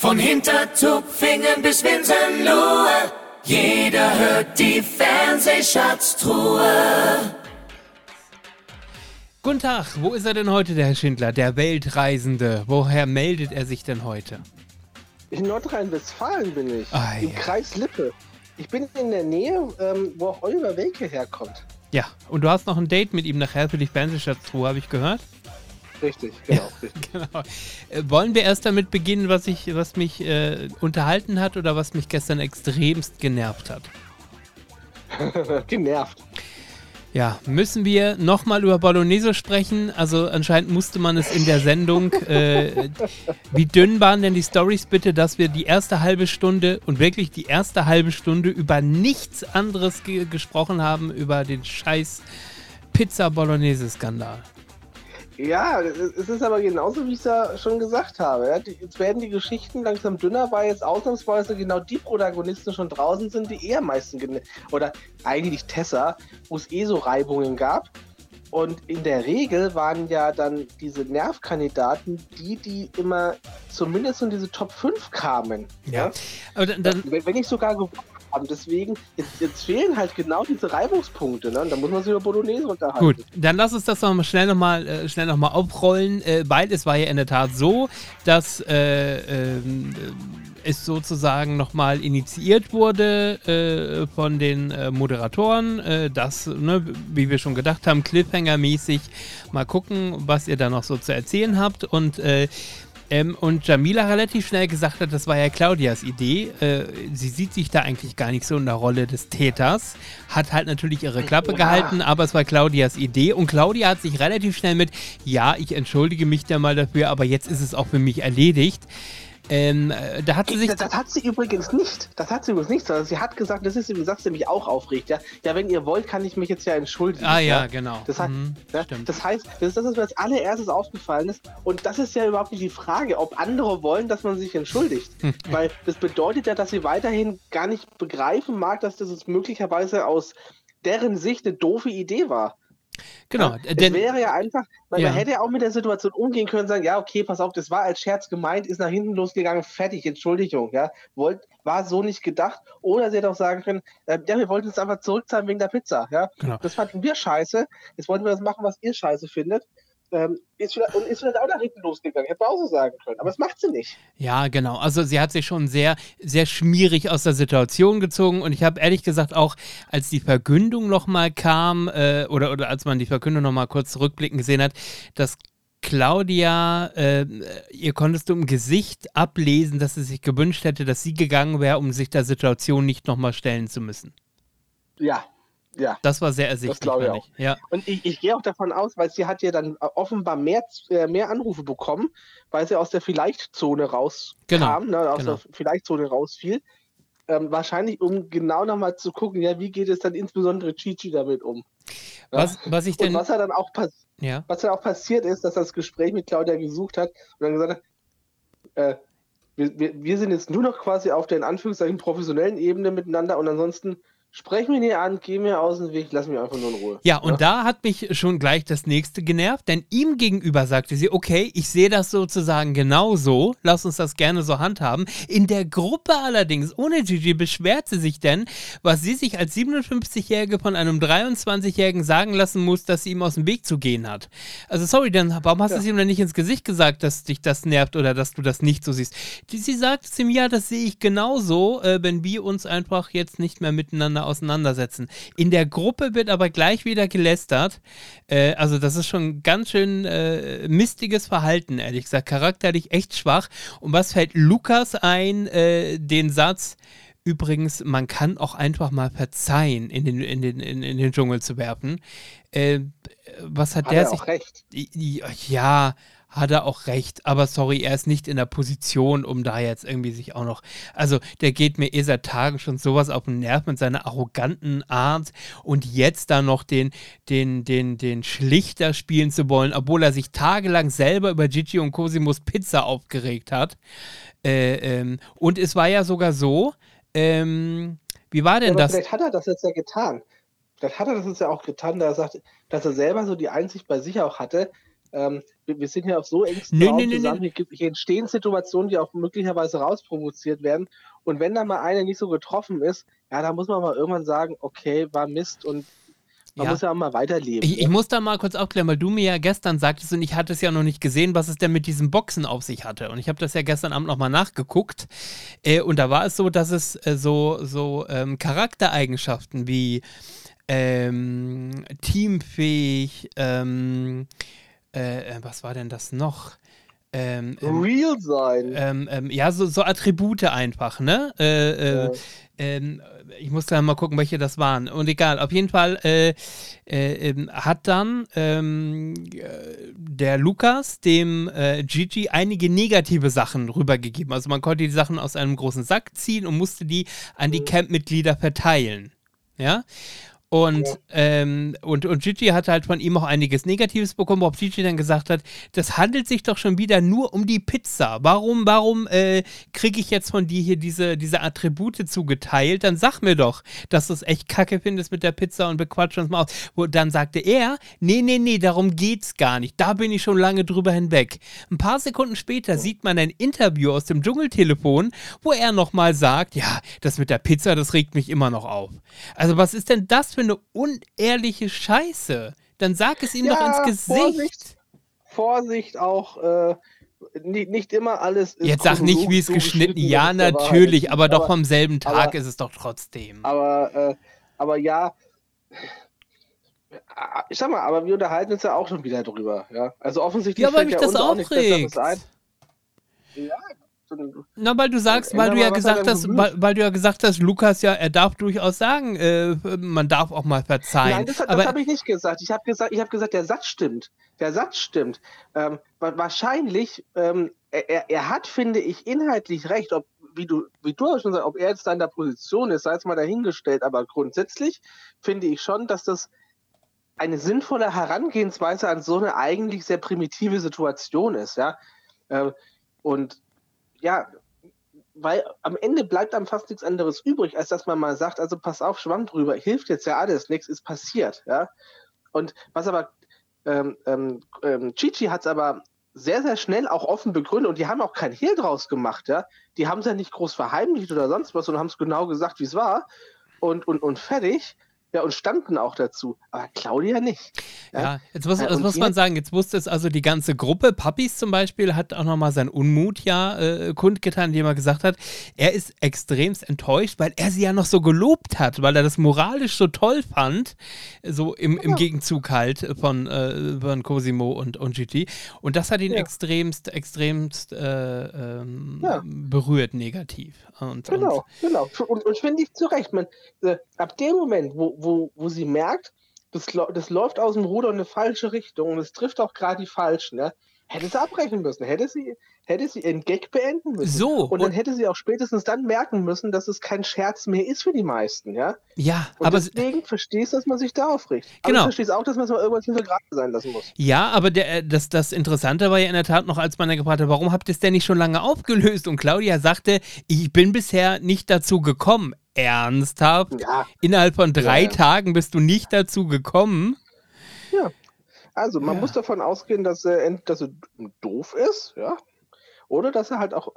Von Hintertupfingen bis Winsenlohe, jeder hört die Fernsehschatztruhe. Guten Tag, wo ist er denn heute, der Herr Schindler, der Weltreisende? Woher meldet er sich denn heute? In Nordrhein-Westfalen bin ich, Ah, im ja. Kreis Lippe. Ich bin in der Nähe, ähm, wo auch Oliver Welke herkommt. Ja, und du hast noch ein Date mit ihm nachher für die Fernsehschatztruhe, habe ich gehört? Richtig, genau. richtig. Genau. Äh, wollen wir erst damit beginnen, was, ich, was mich äh, unterhalten hat oder was mich gestern extremst genervt hat? Genervt. Ja, müssen wir nochmal über Bolognese sprechen? Also anscheinend musste man es in der Sendung. Äh, wie dünn waren denn die Stories bitte, dass wir die erste halbe Stunde und wirklich die erste halbe Stunde über nichts anderes ge gesprochen haben, über den scheiß Pizza-Bolognese-Skandal? Ja, es ist aber genauso, wie ich es ja schon gesagt habe. Ja. Jetzt werden die Geschichten langsam dünner, weil jetzt ausnahmsweise genau die Protagonisten schon draußen sind, die eher am meisten oder eigentlich Tessa, wo es eh so Reibungen gab. Und in der Regel waren ja dann diese Nervkandidaten die, die immer zumindest in diese Top 5 kamen. Aber dann, dann, Wenn wenn nicht sogar gewonnen haben. Deswegen, jetzt, jetzt fehlen halt genau diese Reibungspunkte. Ne? Und da muss man sich über Bolognese unterhalten. Gut, dann lass uns das noch schnell nochmal äh, schnell noch mal aufrollen, äh, weil es war ja in der Tat so, dass äh, äh, es sozusagen nochmal initiiert wurde äh, von den äh, Moderatoren, äh, dass, ne, wie wir schon gedacht haben, Cliffhanger-mäßig mal gucken, was ihr da noch so zu erzählen habt und ähm, und Jamila relativ schnell gesagt hat, das war ja Claudias Idee. Äh, sie sieht sich da eigentlich gar nicht so in der Rolle des Täters. Hat halt natürlich ihre Klappe Ja. gehalten, aber es war Claudias Idee. Und Claudia hat sich relativ schnell mit, ja, ich entschuldige mich da mal dafür, aber jetzt ist es auch für mich erledigt. Ähm, äh, da hat sie sich. Das, das hat sie übrigens nicht. Das hat sie übrigens nicht. sondern Sie hat gesagt, das ist übrigens, Satz, der mich auch aufregt. Ja, ja, wenn ihr wollt, kann ich mich jetzt ja entschuldigen. Ah ja, genau. Das, heißt, Mhm, ja, das heißt, das ist das, was mir als allererstes aufgefallen ist. Und das ist ja überhaupt nicht die Frage, ob andere wollen, dass man sich entschuldigt. Weil das bedeutet ja, dass sie weiterhin gar nicht begreifen mag, dass das möglicherweise aus deren Sicht eine doofe Idee war. Genau. Es denn, wäre ja einfach, weil Ja. man hätte ja auch mit der Situation umgehen können, sagen, ja, okay, pass auf, das war als Scherz gemeint, ist nach hinten losgegangen, fertig, Entschuldigung, ja, wollt, war so nicht gedacht. Oder sie hätte auch sagen können, äh, ja, wir wollten es einfach zurückzahlen wegen der Pizza, ja. Genau. Das fanden wir scheiße, jetzt wollten wir das machen, was ihr scheiße findet. Ähm, ist vielleicht, und ist vielleicht auch nach hinten losgegangen, hätte man auch so sagen können, aber das macht sie nicht. Ja, genau. Also sie hat sich schon sehr, sehr schmierig aus der Situation gezogen und ich habe ehrlich gesagt auch, als die Verkündung nochmal kam äh, oder, oder als man die Verkündung nochmal kurz zurückblicken gesehen hat, dass Claudia, äh, ihr konntest du im Gesicht ablesen, dass sie sich gewünscht hätte, dass sie gegangen wäre, um sich der Situation nicht nochmal stellen zu müssen. Ja, ja. Das war sehr ersichtlich. glaube ich ich. Ja, Und ich, ich gehe auch davon aus, weil sie hat ja dann offenbar mehr, äh, mehr Anrufe bekommen, weil sie aus der Vielleicht-Zone rauskam, Genau, ne, aus genau. der Vielleicht-Zone rausfiel. Ähm, wahrscheinlich, um genau nochmal zu gucken, ja, wie geht es dann insbesondere Chichi damit um. Ja? was, was ich Und denn. was ja dann auch passiert. Ja, Was dann auch passiert ist, dass er das Gespräch mit Claudia gesucht hat und dann gesagt hat, äh, wir, wir, wir sind jetzt nur noch quasi auf der in Anführungszeichen professionellen Ebene miteinander und ansonsten sprechen wir ihn hier an, gehen wir aus dem Weg, lassen wir einfach nur in Ruhe. Ja, und da hat mich schon gleich das nächste genervt, denn ihm gegenüber sagte sie, okay, ich sehe das sozusagen genauso, lass uns das gerne so handhaben. In der Gruppe allerdings, ohne Gigi, beschwert sie sich denn, was sie sich als 57-Jährige von einem 23-Jährigen sagen lassen muss, dass sie ihm aus dem Weg zu gehen hat. Also sorry, dann warum hast du es ihm denn nicht ins Gesicht gesagt, dass dich das nervt oder dass du das nicht so siehst? Sie sagt zu ihm, ja, das sehe ich genauso, äh, wenn wir uns einfach jetzt nicht mehr miteinander auseinandersetzen. In der Gruppe wird aber gleich wieder gelästert. Äh, also das ist schon ganz schön äh, mistiges Verhalten, ehrlich gesagt. Charakterlich echt schwach. Und was fällt Lukas ein? Äh, den Satz, übrigens, man kann auch einfach mal verzeihen, in den, in den, in, in den Dschungel zu werfen. Äh, was hat, Hat der er sich... auch recht. Ja, hat er auch recht. Aber sorry, er ist nicht in der Position, um da jetzt irgendwie sich auch noch. Also, der geht mir eh seit Tagen schon sowas auf den Nerv mit seiner arroganten Art und jetzt da noch den, den, den, den Schlichter spielen zu wollen, obwohl er sich tagelang selber über Gigi und Cosimos Pizza aufgeregt hat. Äh, ähm, und es war ja sogar so, ähm, wie war denn aber das? vielleicht hat er das jetzt ja getan. Vielleicht hat er das jetzt ja auch getan, da er sagt, dass er selber so die Einsicht bei sich auch hatte, ähm, wir, wir, sind ja auch so eng nee, nee, zusammen. Nee, Hier, entstehen Situationen, die auch möglicherweise rausprovoziert werden. Und wenn da mal einer nicht so getroffen ist, ja, da muss man mal irgendwann sagen, okay, war Mist und man ja. muss ja auch mal weiterleben. Ich, ich, muss da mal kurz aufklären, weil du mir ja gestern sagtest und ich hatte es ja noch nicht gesehen, was es denn mit diesen Boxen auf sich hatte. Und ich habe das ja gestern Abend nochmal nachgeguckt. Äh, und da war es so, dass es äh, so, so ähm, Charaktereigenschaften wie ähm, teamfähig, ähm, äh, äh was war denn das noch? Ähm, ähm, Real sein. Ähm, ähm, ja, so, so, Attribute einfach, ne? Äh, äh, ja. Ähm, ich muss da mal gucken, welche das waren. Und egal, auf jeden Fall äh, äh ähm, hat dann der Lukas dem Gigi einige negative Sachen rübergegeben. Also man konnte die Sachen aus einem großen Sack ziehen und musste die an die. Campmitglieder verteilen. Ja. Und, ja. ähm, und, und Gigi hat halt von ihm auch einiges Negatives bekommen, worauf Gigi dann gesagt hat, das handelt sich doch schon wieder nur um die Pizza. Warum, warum äh, kriege ich jetzt von dir hier diese, diese Attribute zugeteilt? Dann sag mir doch, dass du es echt kacke findest mit der Pizza und bequatsch uns mal aus. Wo, dann sagte er, nee, nee, nee, darum geht's gar nicht. Da bin ich schon lange drüber hinweg. Ein paar Sekunden später sieht man ein Interview aus dem Dschungeltelefon, wo er nochmal sagt, ja, das mit der Pizza, das regt mich immer noch auf. Also was ist denn das für für eine unehrliche Scheiße? Dann sag es ihm ja, doch ins Gesicht. Vorsicht, Vorsicht auch, äh, nicht, nicht, immer alles ist. Jetzt sag nicht, wie es geschnitten Ja, natürlich, aber, aber, doch vom selben Tag aber, ist es doch trotzdem. Aber, äh, aber ja. Ich sag mal, aber wir unterhalten uns ja auch schon wieder drüber. Ja? Also offensichtlich ja, weil mich ja das aufregt. Ja, na, weil du sagst, weil du ja gesagt hast, weil, weil, du ja gesagt hast, Lukas ja, er darf durchaus sagen, äh, man darf auch mal verzeihen. Nein, das, das habe ich nicht gesagt. Ich habe gesagt, ich gesagt, der Satz stimmt. Der Satz stimmt. Ähm, wahrscheinlich, ähm, er, er, hat, finde ich, inhaltlich recht, ob, wie du, wie du schon sagst, ob er jetzt da in der Position ist, sei es mal dahingestellt, aber grundsätzlich finde ich schon, dass das eine sinnvolle Herangehensweise an so eine eigentlich sehr primitive Situation ist, ja. Ähm, und ja, weil am Ende bleibt einem fast nichts anderes übrig, als dass man mal sagt, also pass auf, schwamm drüber, hilft jetzt ja alles, nichts ist passiert, ja. Und was aber, ähm, ähm, ähm Chichi hat es aber sehr, sehr schnell auch offen begründet und die haben auch kein Hehl draus gemacht, ja. Die haben es ja nicht groß verheimlicht oder sonst was und haben es genau gesagt, wie es war und, und, und fertig. Ja, und standen auch dazu. Aber Claudia nicht. Ja, ja jetzt muss, das muss man sagen, jetzt wusste es also die ganze Gruppe. Papis zum Beispiel hat auch nochmal seinen Unmut ja äh, kundgetan, indem er gesagt hat, er ist extremst enttäuscht, weil er sie ja noch so gelobt hat, weil er das moralisch so toll fand, so im, ja. im Gegenzug halt von, äh, von Cosimo und, und GT. Und das hat ihn ja. extremst, extremst äh, ähm, berührt, negativ. Und, genau, und, genau. Und, und finde ich zu Recht. Man, äh, ab dem Moment, wo, wo, wo sie merkt, das, das läuft aus dem Ruder in eine falsche Richtung und es trifft auch gerade die Falschen, ne? hätte sie abbrechen müssen, hätte sie, hätte sie ihren Gag beenden müssen. So. Und dann hätte sie auch spätestens dann merken müssen, dass es kein Scherz mehr ist für die meisten, ja? Ja, und aber. Deswegen verstehst du, dass man sich da aufregt. Genau. Aber ich verstehe auch, dass man es mal irgendwann hinter gerade sein lassen muss. Ja, aber der, äh, das, das Interessante war ja in der Tat noch, als man dann gefragt hat, warum habt ihr es denn nicht schon lange aufgelöst? Und Claudia sagte, ich bin bisher nicht dazu gekommen. Ernsthaft? Ja. Innerhalb von drei ja. Tagen bist du nicht dazu gekommen? Ja. Also, man ja. muss davon ausgehen, dass er, dass er doof ist, ja. Oder dass er halt auch,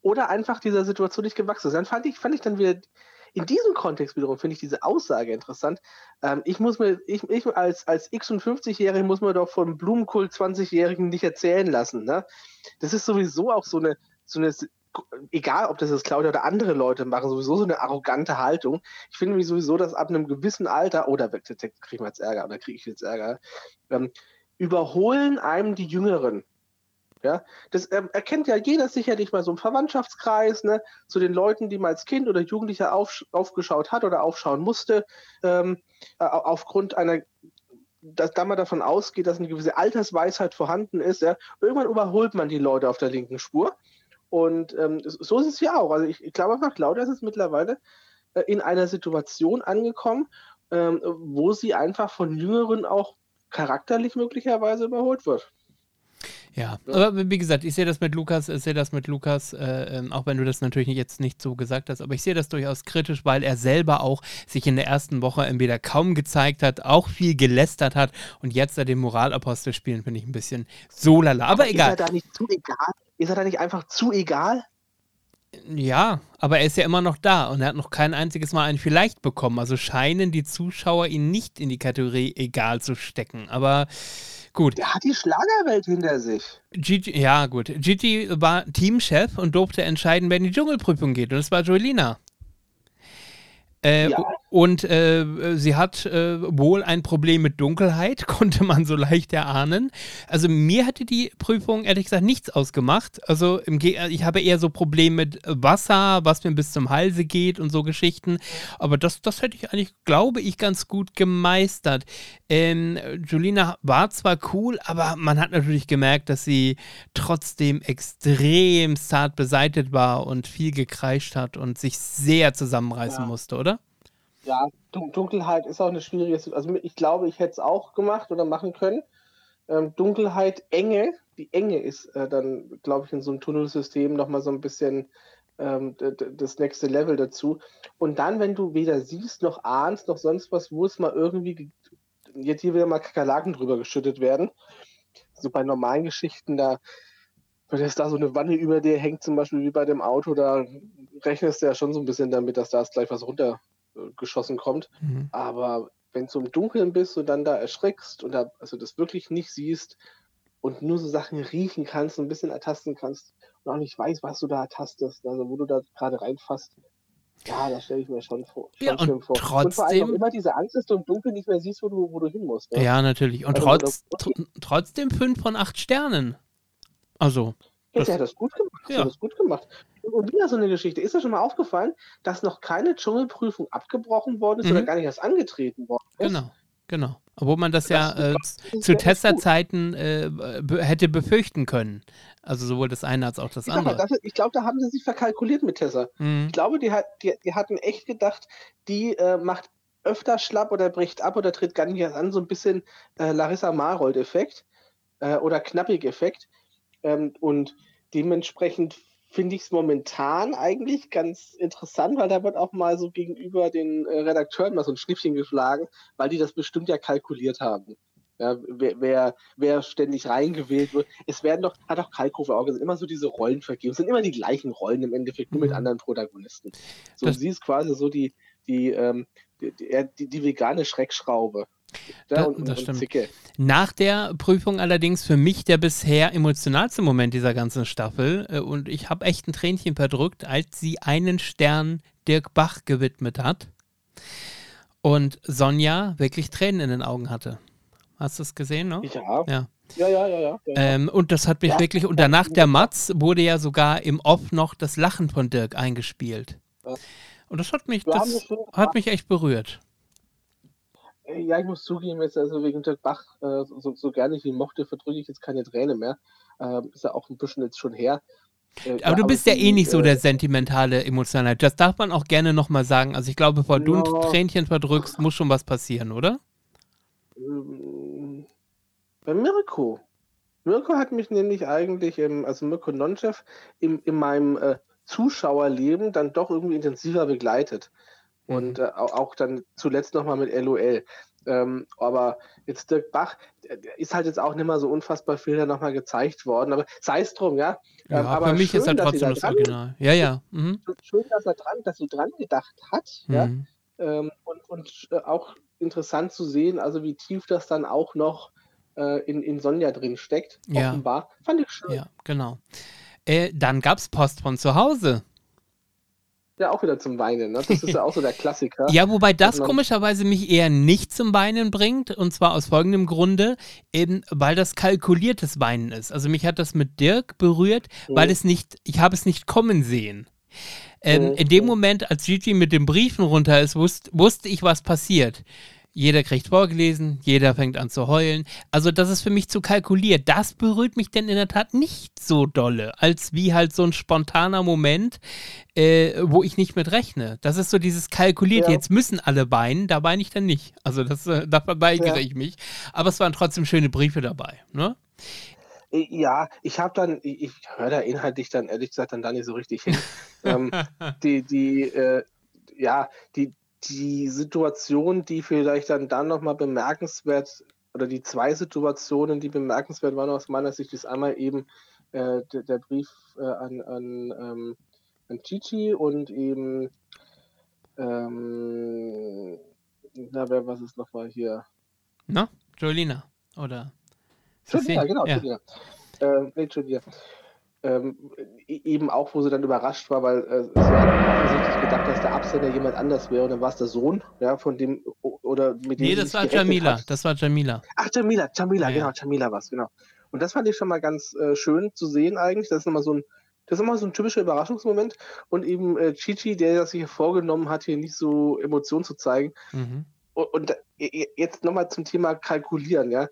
oder einfach dieser Situation nicht gewachsen ist. Dann fand ich, fand ich dann wieder, in diesem Kontext wiederum finde ich diese Aussage interessant. Ähm, ich muss mir, ich, ich als, als X- und 50-Jähriger muss mir doch vom Blumenkult 20-Jährigen nicht erzählen lassen. Ne? Das ist sowieso auch so eine, so eine egal ob das jetzt Claudia oder andere Leute machen, sowieso so eine arrogante Haltung. Ich finde sowieso, dass ab einem gewissen Alter, oder oh, kriege ich jetzt Ärger, oder kriege ich jetzt Ärger, ähm, überholen einem die Jüngeren. Ja, das ähm, erkennt ja jeder sicherlich mal so im Verwandtschaftskreis, ne, zu den Leuten, die man als Kind oder Jugendlicher auf, aufgeschaut hat oder aufschauen musste, ähm, äh, aufgrund einer, dass da man davon ausgeht, dass eine gewisse Altersweisheit vorhanden ist. Ja, irgendwann überholt man die Leute auf der linken Spur und ähm, so ist es ja auch. Also ich, ich glaube einfach, Claudia ist jetzt mittlerweile äh, in einer Situation angekommen, ähm, wo sie einfach von Jüngeren auch charakterlich möglicherweise überholt wird. Ja, aber wie gesagt, ich sehe das mit Lukas, ich sehe das mit Lukas, äh, ähm, auch wenn du das natürlich jetzt nicht so gesagt hast, aber ich sehe das durchaus kritisch, weil er selber auch sich in der ersten Woche entweder kaum gezeigt hat, auch viel gelästert hat und jetzt da den Moralapostel spielen, finde ich ein bisschen so lala. Aber, aber egal. Ist er da nicht zu egal? Ist er da nicht einfach zu egal? Ja, aber er ist ja immer noch da und er hat noch kein einziges Mal ein Vielleicht bekommen. Also scheinen die Zuschauer ihn nicht in die Kategorie egal zu stecken. Aber Gut. Der hat die Schlagerwelt hinter sich. Gigi, ja, gut. Gigi war Teamchef und durfte entscheiden, wer in die Dschungelprüfung geht. Und das war Joelina. Äh, ja. Und äh, sie hat äh, wohl ein Problem mit Dunkelheit, konnte man so leicht erahnen. Also mir hatte die Prüfung ehrlich gesagt nichts ausgemacht. Also ich habe eher so Probleme mit Wasser, was mir bis zum Halse geht und so Geschichten. Aber das, das hätte ich eigentlich, glaube ich, ganz gut gemeistert. Ähm, Julina war zwar cool, aber man hat natürlich gemerkt, dass sie trotzdem extrem zart beseitigt war und viel gekreischt hat und sich sehr zusammenreißen ja. musste, oder? Ja, Dunkelheit ist auch eine schwierige Also ich glaube, ich hätte es auch gemacht oder machen können. Ähm, Dunkelheit, Enge, die Enge ist äh, dann, glaube ich, in so einem Tunnelsystem nochmal so ein bisschen ähm, das nächste Level dazu. Und dann, wenn du weder siehst noch ahnst noch sonst was, wo es mal irgendwie jetzt hier wieder mal Kakerlaken drüber geschüttet werden. So bei normalen Geschichten, da wenn jetzt da so eine Wanne über dir hängt, zum Beispiel wie bei dem Auto, da rechnest du ja schon so ein bisschen damit, dass da jetzt gleich was runter geschossen kommt. Mhm. Aber wenn du im Dunkeln bist und dann da erschreckst und da, also das wirklich nicht siehst und nur so Sachen riechen kannst, und ein bisschen ertasten kannst und auch nicht weißt, was du da ertastest, also wo du da gerade reinfasst, ja, das stelle ich mir schon vor. Schon ja, und vor. Trotzdem, und vor allem immer diese Angst, dass du im Dunkeln nicht mehr siehst, wo du, wo du hin musst. Ne? Ja, natürlich. Und also, trotz, tr trotzdem 5 von 8 Sternen. Also. Ja, das, der hat das gut gemacht. Ja. das gut gemacht. Und wieder so eine Geschichte. Ist dir schon mal aufgefallen, dass noch keine Dschungelprüfung abgebrochen worden ist mhm. oder gar nicht erst angetreten worden ist? Genau, genau. Obwohl man das, das ja äh, zu Testerzeiten äh, hätte befürchten können. Also sowohl das eine als auch das ich andere. Mal, ich glaube, da haben sie sich verkalkuliert mit Tessa. Mhm. Ich glaube, die, hat, die, die, hatten echt gedacht, die äh, macht öfter schlapp oder bricht ab oder tritt gar nicht erst an. So ein bisschen äh, Larissa Marold-Effekt äh, oder Knappig-Effekt. Ähm, und dementsprechend finde ich es momentan eigentlich ganz interessant, weil da wird auch mal so gegenüber den äh, Redakteuren mal so ein Schnippchen geschlagen, weil die das bestimmt ja kalkuliert haben. Ja, wer, wer, wer, ständig reingewählt wird. Es werden doch, hat auch Kalkofe auch gesagt, immer so diese Rollen vergeben. Es sind immer die gleichen Rollen im Endeffekt, nur mit mhm. anderen Protagonisten. So, das sie ist quasi so die, die, ähm, die, die, die, vegane Schreckschraube. Da, und, das stimmt. Zicke. Nach der Prüfung allerdings für mich der bisher emotionalste Moment dieser ganzen Staffel. Äh, und ich habe echt ein Tränchen verdrückt, als sie einen Stern Dirk Bach gewidmet hat. Und Sonja wirklich Tränen in den Augen hatte. Hast du es gesehen, ne? Ja. Ja. Ja, ja, ja, ja. Ähm, und das hat mich ja. wirklich, und danach der Matz wurde ja sogar im Off noch das Lachen von Dirk eingespielt. Und das hat mich, das hat mich echt berührt. Äh, ja, ich muss zugeben, jetzt also wegen Dirk Bach, äh, so, so gerne ich ihn mochte, verdrücke ich jetzt keine Träne mehr. Ähm, ist ja auch ein bisschen jetzt schon her. Äh, aber ja, du bist aber ja eh nicht so der sentimentale Emotionale. Das darf man auch gerne nochmal sagen. Also ich glaube, bevor ja. du ein Tränchen verdrückst, muss schon was passieren, oder? Ähm, bei Mirko. Mirko hat mich nämlich eigentlich, im, also Mirko Nonchef, in, in meinem äh, Zuschauerleben dann doch irgendwie intensiver begleitet. Und mhm. äh, auch dann zuletzt nochmal mit LOL. Ähm, aber jetzt Dirk Bach ist halt jetzt auch nicht mehr so unfassbar viel da nochmal gezeigt worden. Aber sei es drum, ja. ja ähm, aber für mich schön, ist halt trotzdem das dran, Original. Ja, ja. Mhm. Schön, dass er dran, dass sie dran gedacht hat. Mhm. Ja. Ähm, und und äh, auch interessant zu sehen, also wie tief das dann auch noch äh, in, in Sonja drin steckt, ja. offenbar. Fand ich schön. Ja, genau. Äh, dann gab es Post von zu Hause. Ja, auch wieder zum Weinen. Ne? Das ist ja auch so der Klassiker. ja, wobei das komischerweise mich eher nicht zum Weinen bringt. Und zwar aus folgendem Grunde, eben weil das kalkuliertes Weinen ist. Also mich hat das mit Dirk berührt, mhm. weil es nicht, ich habe es nicht kommen sehen. Ähm, mhm. In dem Moment, als Gigi mit den Briefen runter ist, wusste, wusste ich, was passiert. Jeder kriegt vorgelesen, jeder fängt an zu heulen. Also das ist für mich zu kalkuliert. Das berührt mich denn in der Tat nicht so dolle, als wie halt so ein spontaner Moment, äh, wo ich nicht mit rechne. Das ist so dieses kalkuliert, ja. jetzt müssen alle weinen, da weine ich dann nicht. Also das, äh, da verweigere ja. ich mich. Aber es waren trotzdem schöne Briefe dabei. Ne? Ja, ich habe dann, ich, höre da inhaltlich dann ehrlich gesagt dann da nicht so richtig hin. ähm, die, die, äh, ja, die, die Situation, die vielleicht dann, dann nochmal bemerkenswert, oder die zwei Situationen, die bemerkenswert waren aus meiner Sicht, ist einmal eben äh, der, der, Brief äh, an, an, ähm, an Chichi und eben, ähm, na, wer, was ist nochmal hier? Na, Jolina, oder? Jolina, genau, ja. Jolina. Äh, nee, Jolina. Ähm, e-, eben auch, wo sie dann überrascht war, weil äh, sie hat offensichtlich gedacht, dass der Absender jemand anders wäre und dann war es der Sohn, ja, von dem oder mit dem. Nee, das war Jamila, hat. das war Jamila. Ach, Jamila, Jamila, ja, genau, Jamila war es, genau. Und das fand ich schon mal ganz äh, schön zu sehen eigentlich. Das ist nochmal so ein, das ist immer so ein typischer Überraschungsmoment. Und eben äh, Chichi, der sich vorgenommen hat, hier nicht so Emotionen zu zeigen. Mhm. Und, und jetzt nochmal zum Thema Kalkulieren, ja.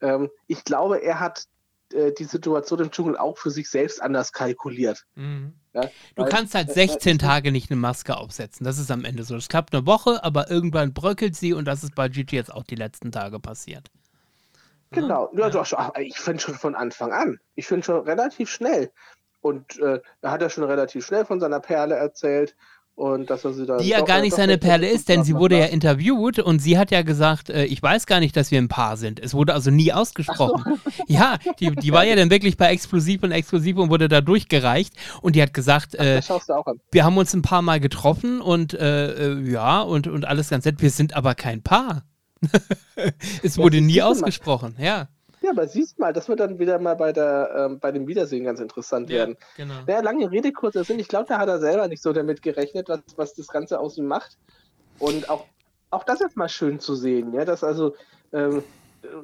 Ähm, ich glaube, er hat äh, die Situation im Dschungel auch für sich selbst anders kalkuliert. Mhm. Ja, du weil, kannst halt 16 äh, Tage nicht eine Maske aufsetzen. Das ist am Ende so. Es klappt eine Woche, aber irgendwann bröckelt sie und das ist bei Gigi jetzt auch die letzten Tage passiert. Genau. Ja. Also, ich finde schon von Anfang an. Ich finde schon relativ schnell. Und äh, da hat er schon relativ schnell von seiner Perle erzählt und dass er sie dann die ja gar nicht seine Perle ist, denn sie wurde ja interviewt und sie hat ja gesagt, äh, ich weiß gar nicht, dass wir ein Paar sind. Es wurde also nie ausgesprochen. So. Ja, die, die war ja dann wirklich bei Explosiv und Explosiv und wurde da durchgereicht und die hat gesagt, äh, wir haben uns ein paar Mal getroffen und äh, äh, ja, und, und alles ganz nett, wir sind aber kein Paar. es wurde nie ausgesprochen, ja. Ja, aber siehst mal, das wird dann wieder mal bei, der, ähm, bei dem Wiedersehen ganz interessant ja, werden. Genau. Ja, lange Rede, kurzer Sinn. Ich glaube, da hat er selber nicht so damit gerechnet, was, was das Ganze aus ihm macht. Und auch, auch das ist mal schön zu sehen, ja, dass also, ähm,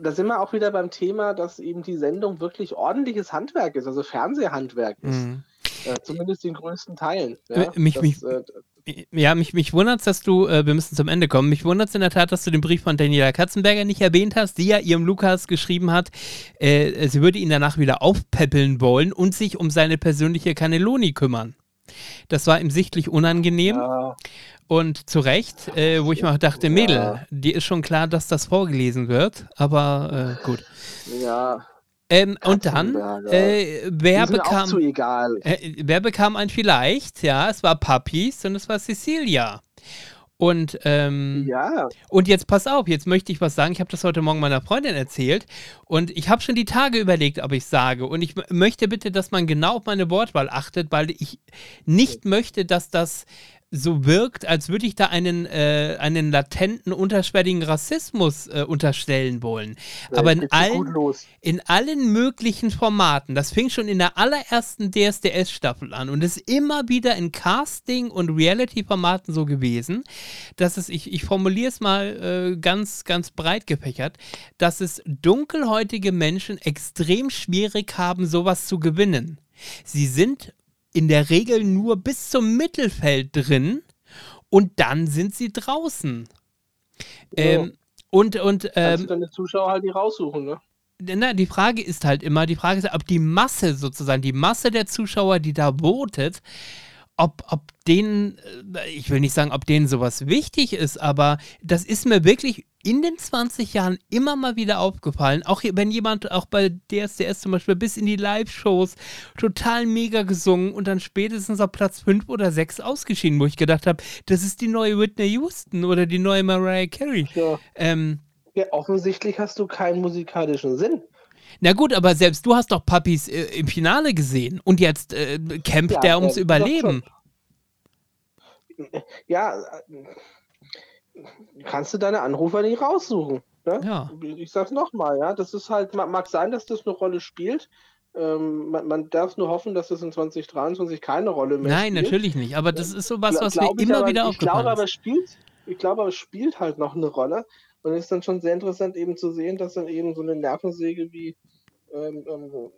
da sind wir auch wieder beim Thema, dass eben die Sendung wirklich ordentliches Handwerk ist, also Fernsehhandwerk ist. Mhm. Ja, zumindest in größten Teilen. Ja, mich, das, mich, äh, ja, mich, mich wundert es, dass du, äh, wir müssen zum Ende kommen, mich wundert es in der Tat, dass du den Brief von Daniela Katzenberger nicht erwähnt hast, die ja ihrem Lukas geschrieben hat, äh, sie würde ihn danach wieder aufpäppeln wollen und sich um seine persönliche Cannelloni kümmern. Das war ihm sichtlich unangenehm. Ja. Und zu Recht, äh, wo ich mir dachte, ja. Mädel, dir ist schon klar, dass das vorgelesen wird, aber äh, gut. Ja, ähm, und dann, äh, wer, bekam, äh, wer bekam ein vielleicht? Ja, es war Puppies und es war Cecilia. Und, ähm, ja. und jetzt pass auf, jetzt möchte ich was sagen. Ich habe das heute Morgen meiner Freundin erzählt und ich habe schon die Tage überlegt, ob ich sage. Und ich möchte bitte, dass man genau auf meine Wortwahl achtet, weil ich nicht möchte, dass das so wirkt, als würde ich da einen, äh, einen latenten, unterschwelligen Rassismus äh, unterstellen wollen. Ja, Aber in allen, in allen möglichen Formaten, das fing schon in der allerersten DSDS-Staffel an und ist immer wieder in Casting- und Reality-Formaten so gewesen, dass es, ich, ich formuliere es mal äh, ganz, ganz breit gefächert, dass es dunkelhäutige Menschen extrem schwierig haben, sowas zu gewinnen. Sie sind in der Regel nur bis zum Mittelfeld drin und dann sind sie draußen. Ähm, und und ähm, also deine Zuschauer halt die raussuchen, ne? Na, die Frage ist halt immer, die Frage ist, ob die Masse sozusagen, die Masse der Zuschauer, die da votet, ob, ob denen, äh, ich will nicht sagen, ob denen sowas wichtig ist, aber das ist mir wirklich in den 20 Jahren immer mal wieder aufgefallen, auch wenn jemand auch bei DSDS zum Beispiel bis in die Live-Shows total mega gesungen und dann spätestens auf Platz 5 oder 6 ausgeschieden, wo ich gedacht habe, das ist die neue Whitney Houston oder die neue Mariah Carey. Ja. Ähm, ja, offensichtlich hast du keinen musikalischen Sinn. Na gut, aber selbst du hast doch Puppies äh, im Finale gesehen und jetzt äh, kämpft ja, der ums Überleben. Ja, äh, kannst du deine Anrufer nicht raussuchen. Ne? Ja. Ich sag's nochmal, ja, das ist halt, mag sein, dass das eine Rolle spielt. Ähm, man, man, darf nur hoffen, dass das in 2023 keine Rolle mehr Nein, spielt. natürlich nicht, aber das ist so was, was mir immer aber, wieder aufgefallen ich glaube, aber spielt, Ich glaube aber, es spielt halt noch eine Rolle. Und es ist dann schon sehr interessant eben zu sehen, dass dann eben so eine Nervensäge wie ähm, ähm,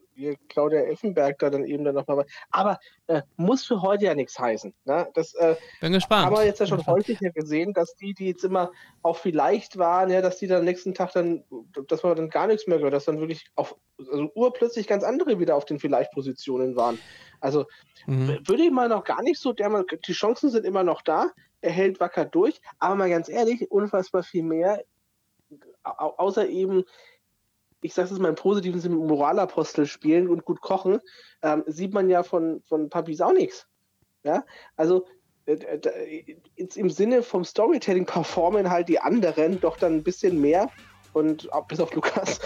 Claudia Effenberg da dann eben dann nochmal. Aber äh, muss für heute ja nichts heißen. Ne? Das äh, Bin gespannt. haben wir jetzt ja schon häufig gesehen, dass die, die jetzt immer auch vielleicht waren, ja, dass die dann am nächsten Tag dann, dass man dann gar nichts mehr gehört, dass dann wirklich auf, also urplötzlich ganz andere wieder auf den Vielleicht-Positionen waren. Also mhm. würde ich mal noch gar nicht so, der, die Chancen sind immer noch da, er hält wacker durch, aber mal ganz ehrlich, unfassbar viel mehr, außer eben ich sage es mal im positiven Sinne, Moralapostel spielen und gut kochen, ähm, sieht man ja von, von Papis auch nichts. Ja, also äh, im Sinne vom Storytelling performen halt die anderen doch dann ein bisschen mehr und auch bis auf Lukas.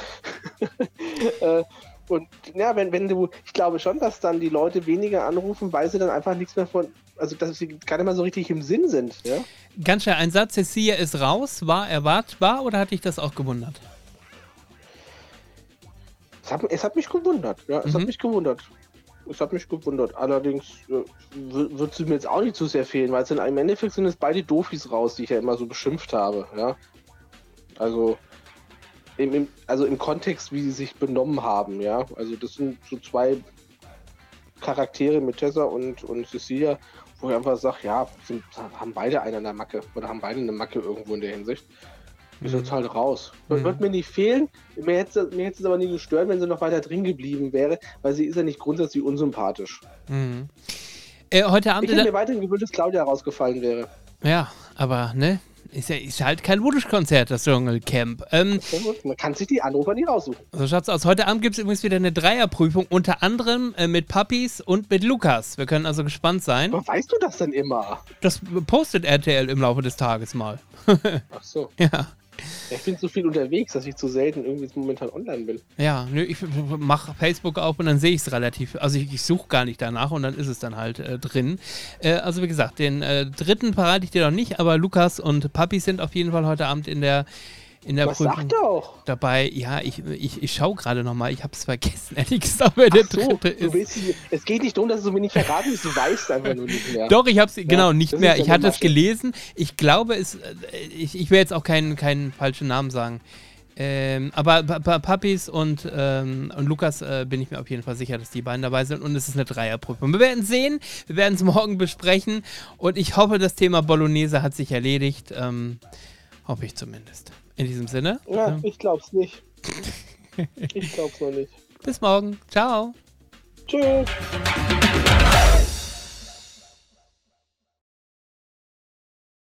äh, und ja, wenn, wenn du, ich glaube schon, dass dann die Leute weniger anrufen, weil sie dann einfach nichts mehr von, also dass sie gar nicht mal so richtig im Sinn sind. Ja? Ganz schnell, ein Satz, Cecilia ist raus, war erwartbar oder hat dich das auch gewundert? Es hat, es hat mich gewundert, ja, es mhm. hat mich gewundert. Es hat mich gewundert. Allerdings äh, wird sie mir jetzt auch nicht zu sehr fehlen, weil es in einem Endeffekt sind es beide Dofis raus, die ich ja immer so beschimpft habe, ja. Also, im, also im Kontext, wie sie sich benommen haben, ja. Also das sind so zwei Charaktere mit Tessa und, und Cecilia, wo ich einfach sage, ja, sind, haben beide eine der Macke oder haben beide eine Macke irgendwo in der Hinsicht. Ist jetzt mhm. halt raus. Mhm. Wird mir nicht fehlen. Mir hätte, mir hätte es aber nie gestört, wenn sie noch weiter drin geblieben wäre, weil sie ist ja nicht grundsätzlich unsympathisch. Mhm. Äh, heute Abend. Ich hätte mir weiterhin gewünscht, dass Claudia rausgefallen wäre. Ja, aber ne, ist ja ist halt kein Wunschkonzert, das Dschungelcamp. Ähm, Man kann sich die Anrufer nicht raussuchen. So schaut's aus. Heute Abend gibt es übrigens wieder eine Dreierprüfung, unter anderem äh, mit Puppies und mit Lukas. Wir können also gespannt sein. Aber weißt du das denn immer? Das postet RTL im Laufe des Tages mal. Ach so. Ja. Ich bin so viel unterwegs, dass ich zu selten irgendwie momentan online bin. Ja, nö, ich mache Facebook auf und dann sehe ich es relativ. Also ich, ich suche gar nicht danach und dann ist es dann halt äh, drin. Äh, also wie gesagt, den äh, dritten verrate ich dir noch nicht, aber Lukas und Papi sind auf jeden Fall heute Abend in der in der Was Prüfung sagt er auch? dabei. Ja, ich, ich, ich schaue gerade nochmal. Ich habe es vergessen, ehrlich gesagt, wer der so, dritte ist. Willst, es geht nicht darum, dass du mir nicht verraten willst, du weißt einfach nur nicht mehr. Doch, ich habe es, ja, genau, nicht mehr. Ich hatte es gelesen. Ich glaube, es, äh, ich, ich will jetzt auch keinen, keinen falschen Namen sagen. Ähm, aber Papis und, ähm, und Lukas äh, bin ich mir auf jeden Fall sicher, dass die beiden dabei sind und es ist eine Dreierprüfung. Wir werden sehen, wir werden es morgen besprechen und ich hoffe, das Thema Bolognese hat sich erledigt. Ähm, hoffe ich zumindest. In diesem Sinne. Ja, ich glaub's nicht. ich glaub's noch nicht. Bis morgen. Ciao. Tschüss.